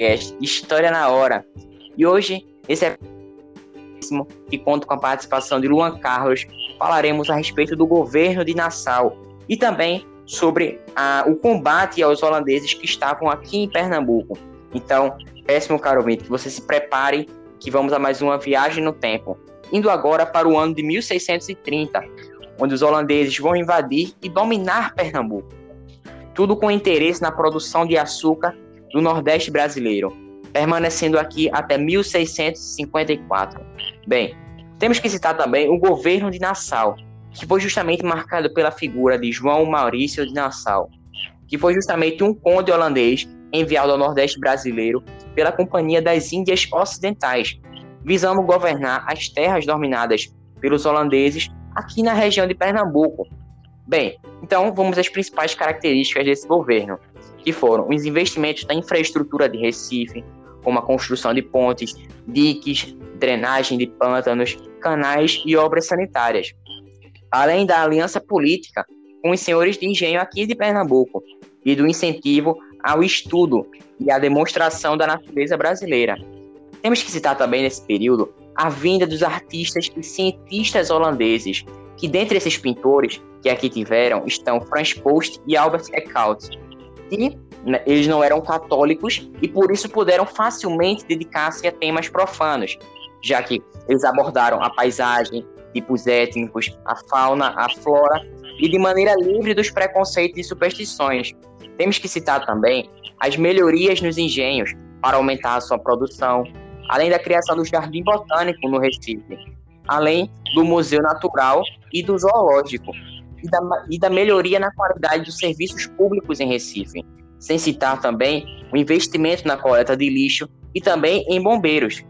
podcast História na Hora. E hoje, esse é que conta com a participação de Luan Carlos, falaremos a respeito do governo de Nassau e também sobre a, o combate aos holandeses que estavam aqui em Pernambuco. Então, péssimo caro ouvinte, você se prepare que vamos a mais uma viagem no tempo, indo agora para o ano de 1630, onde os holandeses vão invadir e dominar Pernambuco. Tudo com interesse na produção de açúcar do Nordeste brasileiro, permanecendo aqui até 1654. Bem, temos que citar também o governo de Nassau, que foi justamente marcado pela figura de João Maurício de Nassau, que foi justamente um conde holandês enviado ao Nordeste brasileiro pela Companhia das Índias Ocidentais, visando governar as terras dominadas pelos holandeses aqui na região de Pernambuco. Bem, então vamos às principais características desse governo, que foram os investimentos na infraestrutura de Recife, como a construção de pontes, diques, drenagem de pântanos, canais e obras sanitárias, além da aliança política com os senhores de engenho aqui de Pernambuco e do incentivo ao estudo e à demonstração da natureza brasileira. Temos que citar também nesse período a vinda dos artistas e cientistas holandeses, que dentre esses pintores que aqui tiveram estão Frans Post e Albert Eckhout. Né, eles não eram católicos e por isso puderam facilmente dedicar-se a temas profanos, já que eles abordaram a paisagem, tipos étnicos, a fauna, a flora e de maneira livre dos preconceitos e superstições. Temos que citar também as melhorias nos engenhos para aumentar a sua produção, além da criação do Jardim Botânico no Recife, além do Museu Natural e do Zoológico, e da, e da melhoria na qualidade dos serviços públicos em Recife, sem citar também o investimento na coleta de lixo e também em bombeiros,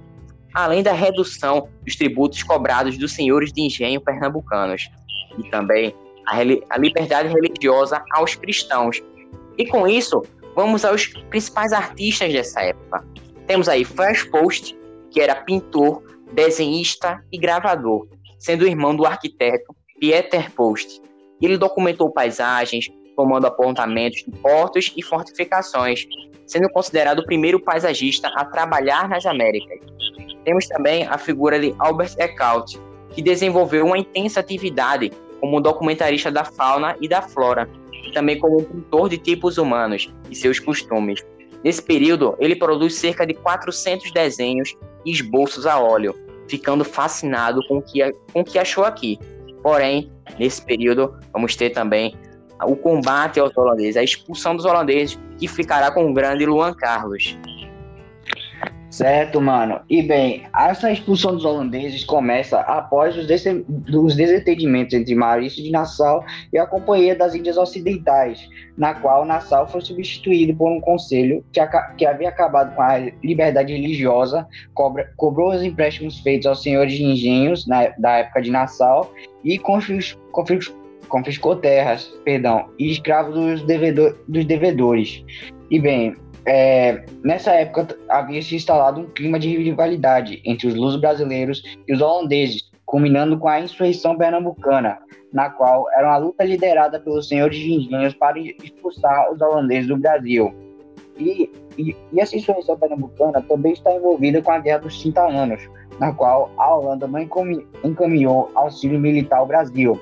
além da redução dos tributos cobrados dos senhores de engenho pernambucanos, e também a, a liberdade religiosa aos cristãos. E com isso, vamos aos principais artistas dessa época. Temos aí Franz Post, que era pintor, desenhista e gravador, sendo irmão do arquiteto Pieter Post. Ele documentou paisagens, tomando apontamentos de portos e fortificações, sendo considerado o primeiro paisagista a trabalhar nas Américas. Temos também a figura de Albert Eckhout, que desenvolveu uma intensa atividade como documentarista da fauna e da flora, e também como pintor de tipos humanos e seus costumes. Nesse período, ele produz cerca de 400 desenhos e esboços a óleo, ficando fascinado com o que, com o que achou aqui. Porém, nesse período, vamos ter também o combate aos holandeses, a expulsão dos holandeses, que ficará com o grande Luan Carlos. Certo, mano. E bem, essa expulsão dos holandeses começa após os, des os desentendimentos entre Maurício de Nassau e a Companhia das Índias Ocidentais, na qual Nassau foi substituído por um conselho que, que havia acabado com a liberdade religiosa, cobrou os empréstimos feitos aos senhores de engenhos na, da época de Nassau e confiscou, confiscou terras, perdão, e escravos dos, devedor, dos devedores. E bem, é, nessa época havia se instalado um clima de rivalidade entre os lusos brasileiros e os holandeses, culminando com a insurreição pernambucana, na qual era uma luta liderada pelos senhores de engenhos para expulsar os holandeses do Brasil. E, e, e, essa insurreição pernambucana também está envolvida com a Guerra dos 30 Anos, na qual a Holanda encaminhou auxílio militar ao Brasil.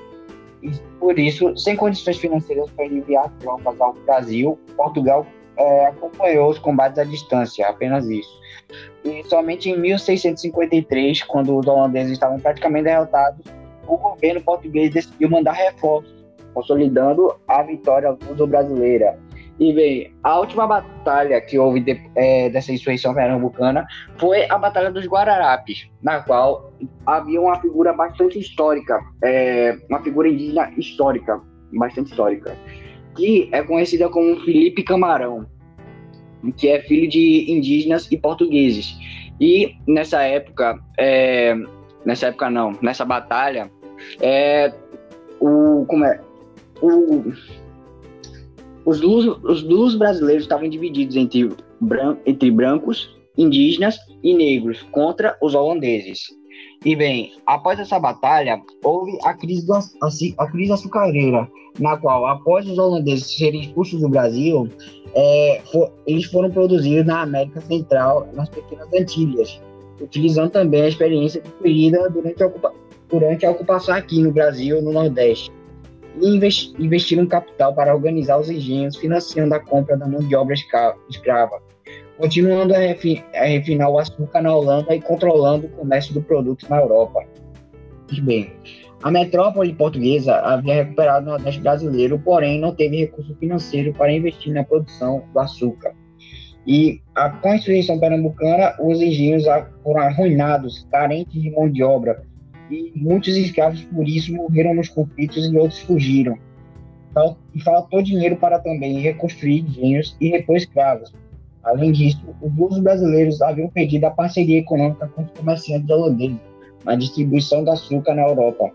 E por isso, sem condições financeiras para enviar tropas ao Brasil, Portugal é, acompanhou os combates à distância, apenas isso. E somente em 1653, quando os holandeses estavam praticamente derrotados, o governo português decidiu mandar reforços, consolidando a vitória luso-brasileira. E bem, a última batalha que houve de, é, dessa insurreição pernambucana foi a Batalha dos Guararapes, na qual havia uma figura bastante histórica, é, uma figura indígena histórica, bastante histórica, que é conhecida como Felipe Camarão, que é filho de indígenas e portugueses. E nessa época, é, nessa época não, nessa batalha, é, o, como é, o, os luz, os luz brasileiros estavam divididos entre, bran, entre brancos, indígenas e negros contra os holandeses. E bem, após essa batalha, houve a crise, do, a, a crise açucareira, na qual, após os holandeses serem expulsos do Brasil, é, for, eles foram produzidos na América Central, nas Pequenas Antilhas, utilizando também a experiência adquirida durante a, ocupa, durante a ocupação aqui no Brasil, no Nordeste. E investiram capital para organizar os engenhos, financiando a compra da mão de obra escrava continuando a, a refinar o açúcar na Holanda e controlando o comércio do produto na Europa. Bem, a metrópole portuguesa havia recuperado o Nordeste brasileiro, porém não teve recurso financeiro para investir na produção do açúcar. E a, com a insurreição pernambucana, os engenhos foram arruinados, carentes de mão de obra, e muitos escravos por isso morreram nos conflitos e outros fugiram. E faltou dinheiro para também reconstruir engenhos e repor escravos, Além disso, os usos brasileiros haviam pedido a parceria econômica com os comerciantes holandeses na distribuição do açúcar na Europa.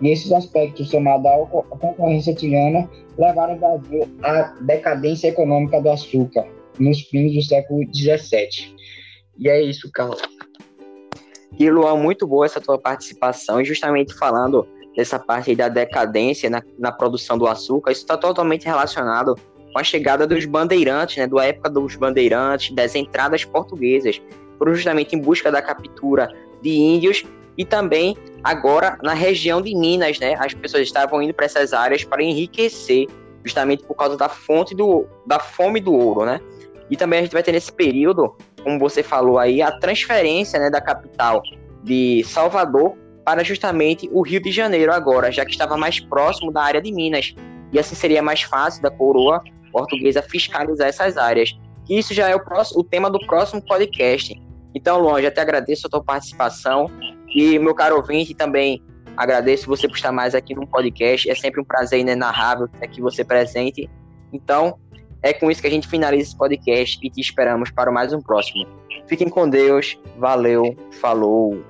E esses aspectos, somados à concorrência tirana, levaram o Brasil à decadência econômica do açúcar nos fins do século XVII. E é isso, Carlos. E Luan, muito boa essa tua participação, e justamente falando dessa parte da decadência na, na produção do açúcar, isso está totalmente relacionado com a chegada dos bandeirantes, né, da época dos bandeirantes, das entradas portuguesas, foram justamente em busca da captura de índios e também agora na região de Minas, né, as pessoas estavam indo para essas áreas para enriquecer, justamente por causa da fonte do, da fome do ouro, né? E também a gente vai ter nesse período, como você falou aí, a transferência, né, da capital de Salvador para justamente o Rio de Janeiro agora, já que estava mais próximo da área de Minas. E assim seria mais fácil da coroa portuguesa fiscalizar essas áreas. E isso já é o, próximo, o tema do próximo podcast. Então, Luan, já te agradeço a tua participação e, meu caro ouvinte, também agradeço você por estar mais aqui no podcast. É sempre um prazer inenarrável ter aqui você presente. Então, é com isso que a gente finaliza esse podcast e te esperamos para mais um próximo. Fiquem com Deus. Valeu. Falou.